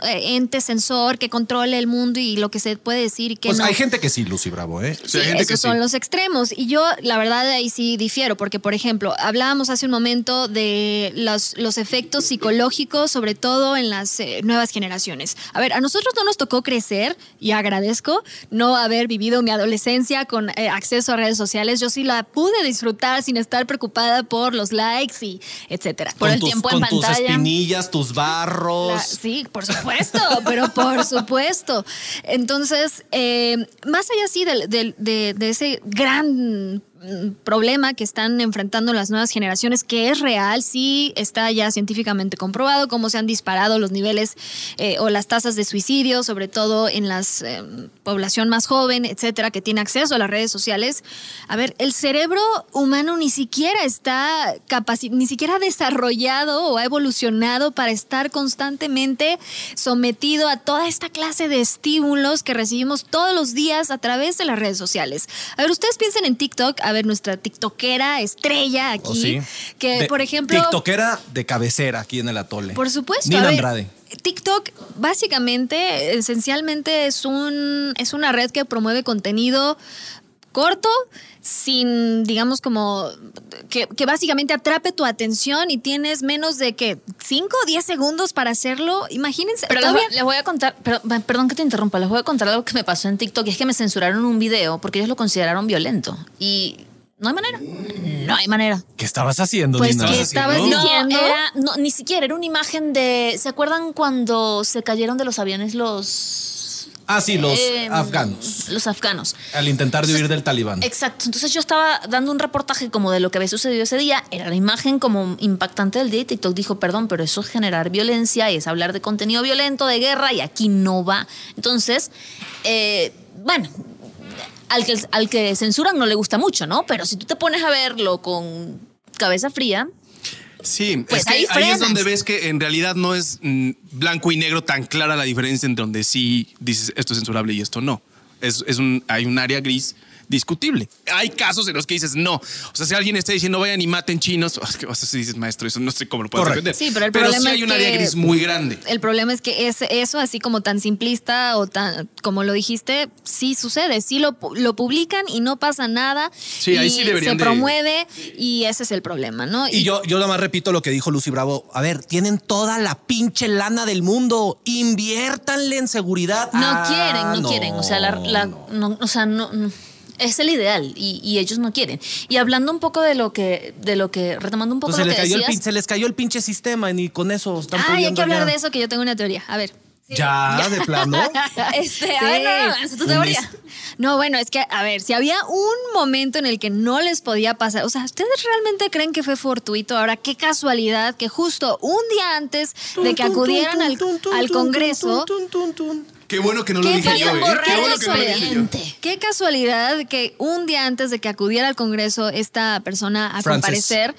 eh, ente sensor que controle el mundo y lo que se puede decir y que pues no. hay gente que sí, Lucy Bravo, ¿eh? Sí, Sí, hay gente esos que son sí. los extremos. Y yo, la verdad, ahí sí difiero, porque, por ejemplo, hablábamos hace un momento de los, los efectos psicológicos, sobre todo en las eh, nuevas generaciones. A ver, a nosotros no nos tocó crecer, y agradezco no haber vivido mi adolescencia con eh, acceso a redes sociales. Yo sí la pude disfrutar sin estar preocupada por los likes y etcétera. Por Con el tus- tiempo en con tus pantalla. espinillas, tus barros. La- sí, por supuesto, pero por supuesto. Entonces, eh, más allá sí de, de ese gran problema que están enfrentando las nuevas generaciones, que es real, sí está ya científicamente comprobado cómo se han disparado los niveles eh, o las tasas de suicidio, sobre todo en la población más joven, etcétera, que tiene acceso a las redes sociales. A ver, el cerebro humano ni siquiera está ni siquiera ha desarrollado o ha evolucionado para estar constantemente sometido a toda esta clase de estímulos que recibimos todos los días a través de las redes sociales. A ver, ustedes piensen en TikTok, a ver, nuestra TikTokera estrella aquí. ¿Oh, sí? Que, De- por ejemplo. TikTokera de cabecera aquí en el atole. Por supuesto. Nina Andrade. TikTok básicamente, esencialmente es un es una red que promueve contenido corto, sin, digamos, como que, que básicamente atrape tu atención y tienes menos de que 5 o 10 segundos para hacerlo. Imagínense. Pero les, voy- les voy a contar, pero, perdón que te interrumpa, les voy a contar algo que me pasó en TikTok y es que me censuraron un video porque ellos lo consideraron violento y no hay manera, no hay manera. ¿Qué estabas haciendo, Pues? ¿qué estabas diciendo? era, no, ni siquiera, era una imagen de, ¿se acuerdan cuando se cayeron de los aviones los... Ah, sí, los em, afganos. Los afganos. Al intentar de huir del talibán. Exacto. Entonces yo estaba dando un reportaje como de lo que había sucedido ese día. Era la imagen como impactante del día y TikTok dijo, perdón, pero eso es generar violencia y es hablar de contenido violento, de guerra y aquí no va. Entonces, eh, bueno, al que, al que censuran no le gusta mucho, ¿no? Pero si tú te pones a verlo con cabeza fría, Sí, Pues es que ahí ahí, es donde ves que en realidad no es mm, blanco y negro tan clara la diferencia entre donde sí dices esto es censurable y esto no. Es, es un, hay un área gris discutible. Hay casos en los que dices no. O sea, si alguien está diciendo vayan y maten chinos, o sea, si dices maestro, eso no sé cómo lo puedes Correcto. defender. Sí, pero el sí problema hay es un área que- gris muy grande. El problema es que es eso, así como tan simplista o tan, como lo dijiste, sí sucede, sí lo, lo publican y no pasa nada. Sí, ahí y sí deberían Se de- promueve y ese es el problema, ¿no? Y yo, yo nada más repito lo que dijo Lucy Bravo. A ver, tienen toda la pinche lana del mundo. Inviértanle en seguridad. no Ah, quieren, no, quieren. O sea, la, la- no, o sea, no, no. Es el ideal y, y ellos no quieren. Y hablando un poco de lo que, de lo que, retomando un poco Pues se, lo les que cayó el decías. se les cayó el pinche sistema y con eso están Ay, hay que hablar de eso que yo tengo una teoría. A ver. Ya, de plano. Este, Sí. a ver, no, tu teoría. No, bueno, es que, a ver, si había un momento en el que no les podía pasar, o sea, ¿ustedes realmente creen que fue fortuito? Ahora, qué casualidad que justo un día antes de que acudieran al, al Congreso, Qué bueno que no lo ¿Qué dije yo, pasa? ¿eh? Borrar Qué bueno el que no lo dije yo. expediente. Qué casualidad que un día antes de que acudiera al Congreso esta persona a Francis. comparecer,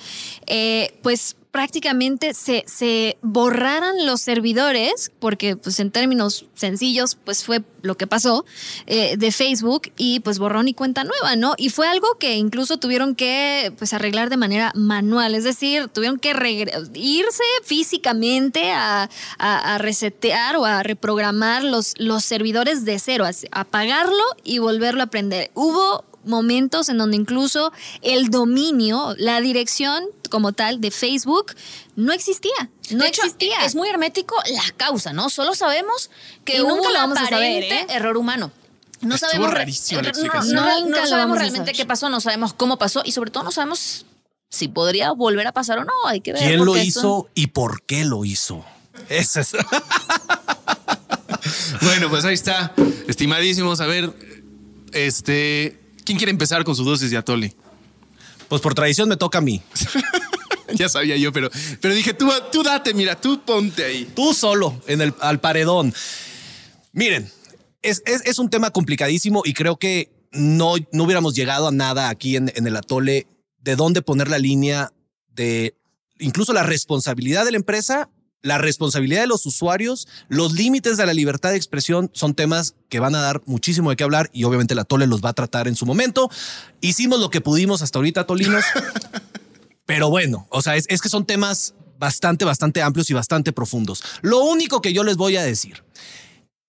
eh, pues prácticamente se, se borraran los servidores, porque pues en términos sencillos, pues fue lo que pasó, eh, de Facebook y pues borrón y cuenta nueva, ¿no? Y fue algo que incluso tuvieron que pues arreglar de manera manual, es decir, tuvieron que irse físicamente a, a- resetear o a reprogramar los, los servidores de cero, apagarlo y volverlo a prender. Hubo momentos en donde incluso el dominio, la dirección como tal de Facebook no existía. No de hecho, existía. es muy hermético la causa, ¿no? Solo sabemos que Y hubo nunca lo vamos a saber, aparente ¿eh? error humano. No Estuvo sabemos, la no, no, explicación. no, no Nunca sabemos realmente qué pasó, no sabemos cómo pasó y sobre todo no sabemos si podría volver a pasar o no. Hay que ver. ¿Quién lo esto- hizo y por qué lo hizo? Ese es. Bueno, pues ahí está. Estimadísimos, a ver, este, ¿quién quiere empezar con su dosis de atole? Pues por tradición me toca a mí. ya sabía yo, pero, pero dije, tú, tú date, mira, tú ponte ahí. Tú solo, en el, al paredón. Miren, es, es- es un tema complicadísimo y creo que no, no hubiéramos llegado a nada aquí en, en el atole de dónde poner la línea de incluso la responsabilidad de la empresa, la responsabilidad de los usuarios, los límites de la libertad de expresión son temas que van a dar muchísimo de qué hablar y obviamente el atole los va a tratar en su momento. Hicimos lo que pudimos hasta ahorita, Tolinos. Pero bueno, o sea, es, es que son temas bastante, bastante amplios y bastante profundos. Lo único que yo les voy a decir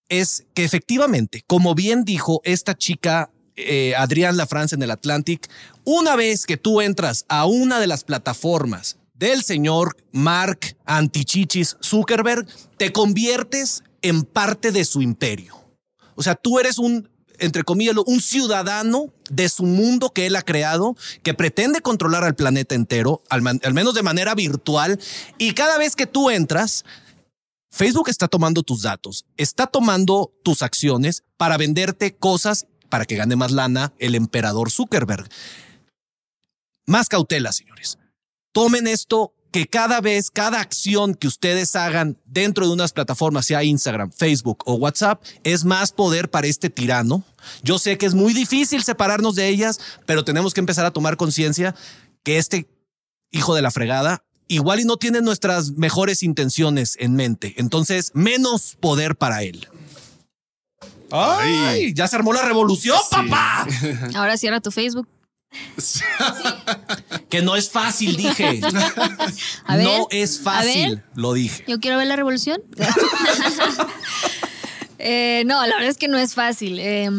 es que efectivamente, como bien dijo esta chica eh, Adrián Lafrance en el Atlantic, una vez que tú entras a una de las plataformas del señor Mark Antichichis Zuckerberg, te conviertes en parte de su imperio. O sea, tú eres un, entre comillas, un ciudadano de su mundo que él ha creado, que pretende controlar al planeta entero, al, al menos de manera virtual, y cada vez que tú entras, Facebook está tomando tus datos, está tomando tus acciones para venderte cosas para que gane más lana el emperador Zuckerberg. Más cautela, señores. Tomen esto que cada vez, cada acción que ustedes hagan dentro de unas plataformas, sea Instagram, Facebook o WhatsApp, es más poder para este tirano. Yo sé que es muy difícil separarnos de ellas, pero tenemos que empezar a tomar conciencia que este hijo de la fregada igual y no tiene nuestras mejores intenciones en mente. Entonces, menos poder para él. Ay, ya se armó la revolución, papá. Ahora cierra tu Facebook. Que no es fácil, dije. A ver, no es a fácil, ver. lo dije. Yo quiero ver la revolución. Eh, no, la verdad es que no es fácil. Eh,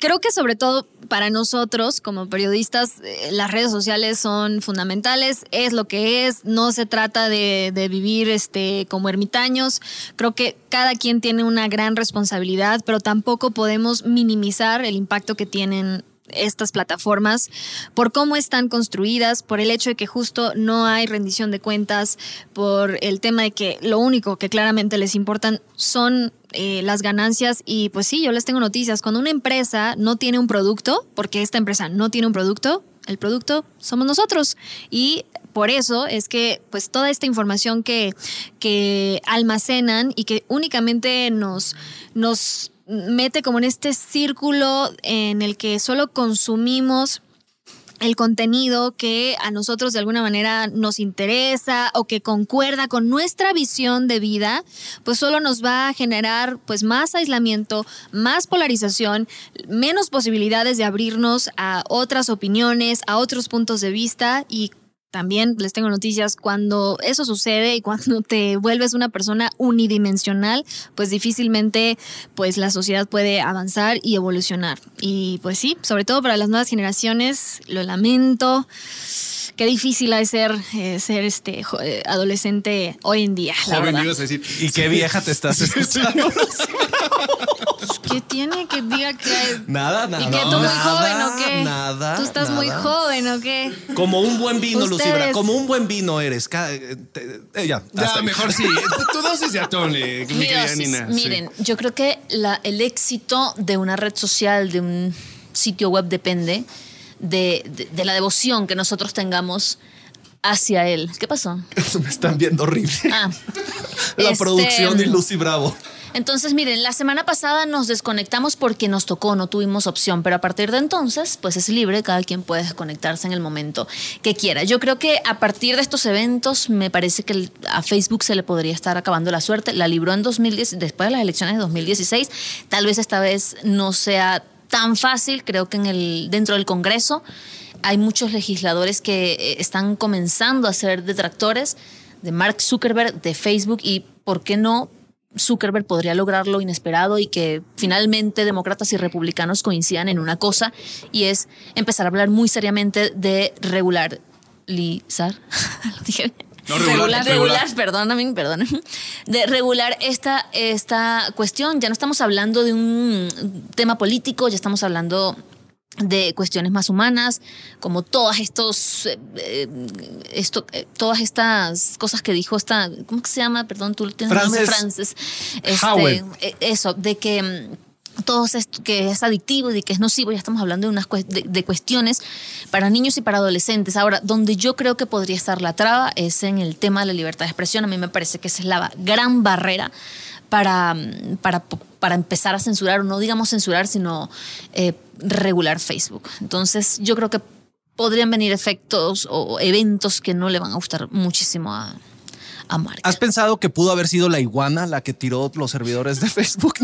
creo que sobre todo para nosotros como periodistas eh, las redes sociales son fundamentales, es lo que es, no se trata de, de vivir este, como ermitaños, creo que cada quien tiene una gran responsabilidad, pero tampoco podemos minimizar el impacto que tienen estas plataformas por cómo están construidas, por el hecho de que justo no hay rendición de cuentas, por el tema de que lo único que claramente les importan son eh, las ganancias y pues sí, yo les tengo noticias. Cuando una empresa no tiene un producto, porque esta empresa no tiene un producto, el producto somos nosotros. Y por eso es que pues toda esta información que, que almacenan y que únicamente nos, nos mete como en este círculo en el que solo consumimos el contenido que a nosotros de alguna manera nos interesa o que concuerda con nuestra visión de vida, pues solo nos va a generar pues más aislamiento, más polarización, menos posibilidades de abrirnos a otras opiniones, a otros puntos de vista y también les tengo noticias, cuando eso sucede y cuando te vuelves una persona unidimensional, pues difícilmente pues la sociedad puede avanzar y evolucionar. Y pues sí, sobre todo para las nuevas generaciones, lo lamento. Qué difícil ha de ser eh, ser este eh, adolescente hoy en día. la Joven, verdad. ibas a decir. Y qué vieja te estás escuchando. ¿Qué tiene que diga que nada, nada. ¿Y que tú muy nada, joven o qué? Nada. Tú estás muy joven o qué? Como un buen vino. Lucibra. Como un buen vino eres. Ca- eh, te- eh, ya, Ya, mejor sí. Tu dosis de atole, mi querida. Nina. sí. Miren, yo creo que la- el éxito de una red social, de un sitio web, depende de, de- de la devoción que nosotros tengamos hacia él. ¿Qué pasó? Me están viendo horrible. Ah, La este, producción y Lucy Bravo. Entonces, miren, la semana pasada nos desconectamos porque nos tocó, no tuvimos opción, pero a partir de entonces, pues es libre, cada quien puede desconectarse en el momento que quiera. Yo creo que a partir de estos eventos, me parece que a Facebook se le podría estar acabando la suerte. La libró en 2010, después de las elecciones de 2016. Tal vez esta vez no sea tan fácil, creo que en el, dentro del Congreso hay muchos legisladores que eh, están comenzando a ser detractores de Mark Zuckerberg, de Facebook y, ¿por qué no? Zuckerberg podría lograr lo inesperado y que finalmente demócratas y republicanos coincidan en una cosa y es empezar a hablar muy seriamente de regularizar. Lo dije. No, regular, regular, regular. perdóname, perdóname. De regular esta, esta cuestión. Ya no estamos hablando de un tema político, ya estamos hablando de cuestiones más humanas, como todas estos, eh, eh, esto, eh, todas estas cosas que dijo esta, ¿cómo que se llama? Perdón, tú tienes el nombre, Frances eh, eso, de que mm, todo esto que es adictivo y de que es nocivo, ya estamos hablando de unas de, de cuestiones para niños y para adolescentes. Ahora, donde yo creo que podría estar la traba es en el tema de la libertad de expresión. A mí me parece que esa es la gran barrera para, mm, para, para empezar a censurar, o no digamos censurar, sino eh, regular Facebook. Entonces, yo creo que podrían venir efectos o eventos que no le van a gustar muchísimo a, a Mark. ¿Has pensado que pudo haber sido la iguana la que tiró los servidores de Facebook?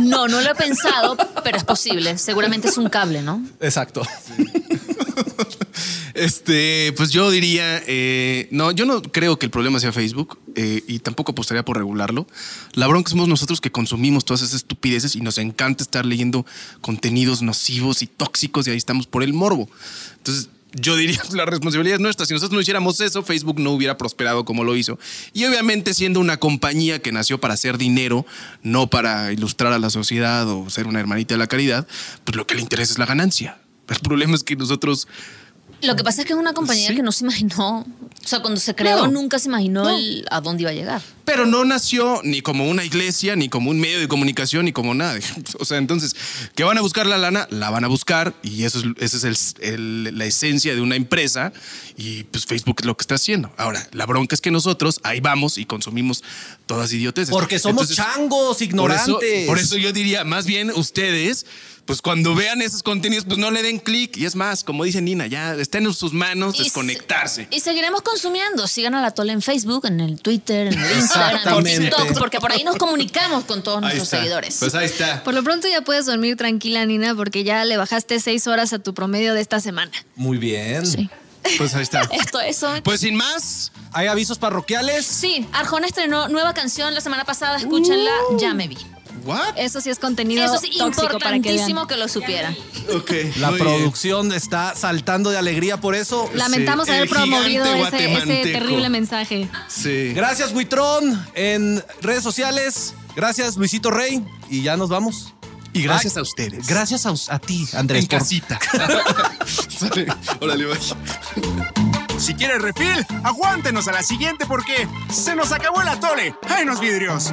No, no lo he pensado, pero es posible. Seguramente es un cable, ¿no? Exacto. Este, pues yo diría, eh, no, yo no creo que el problema sea Facebook eh, y tampoco apostaría por regularlo. La bronca somos nosotros que consumimos todas esas estupideces y nos encanta estar leyendo contenidos nocivos y tóxicos y ahí estamos por el morbo. Entonces, yo diría, la responsabilidad es nuestra. Si nosotros no hiciéramos eso, Facebook no hubiera prosperado como lo hizo. Y obviamente siendo una compañía que nació para hacer dinero, no para ilustrar a la sociedad o ser una hermanita de la caridad, pues lo que le interesa es la ganancia. El problema es que nosotros Lo que pasa es que es una compañía Sí. que no se imaginó, o sea, cuando se creó No. nunca se imaginó No. el- a dónde iba a llegar. Pero no nació ni como una iglesia, ni como un medio de comunicación, ni como nada. O sea, entonces, que van a buscar la lana, la van a buscar y eso es, esa es el- el- la esencia de una empresa y pues Facebook es lo que está haciendo. Ahora, la bronca es que nosotros ahí vamos y consumimos todas idioteces. Porque somos Entonces, changos, por eso, ignorantes. por eso yo diría, más bien ustedes pues cuando vean esos contenidos, pues no le den clic. Y es más, como dice Nina, ya está en sus manos Y se- desconectarse. Y seguiremos consumiendo. Sigan a la Tole en Facebook, en el Twitter, en el Instagram, en. TikTok, porque por ahí nos comunicamos con todos Ahí nuestros está. seguidores. Pues ahí está. Por lo pronto ya puedes dormir tranquila, Nina, porque ya le bajaste seis horas a tu promedio de esta semana. Muy bien. Sí. Pues ahí está. Esto, eso. Pues sin más, ¿Hay avisos parroquiales? Sí, Arjona estrenó nueva canción la semana pasada. Escúchenla, ya me vi. ¿What? Eso sí es contenido Eso es tóxico para que importantísimo que lo supieran. Ok. La bien. producción está saltando de alegría por eso. Lamentamos Sí, haber promovido ese, terrible mensaje. Sí. Gracias, Huitrón, en redes sociales. Gracias, Luisito Rey. Y ya nos vamos. Y gracias Ay, a ustedes. Gracias a, ti, Andrés. En por- casita. Órale. Si quieres refil, aguántenos a la siguiente porque se nos acabó el atole. ¡Ay, los vidrios!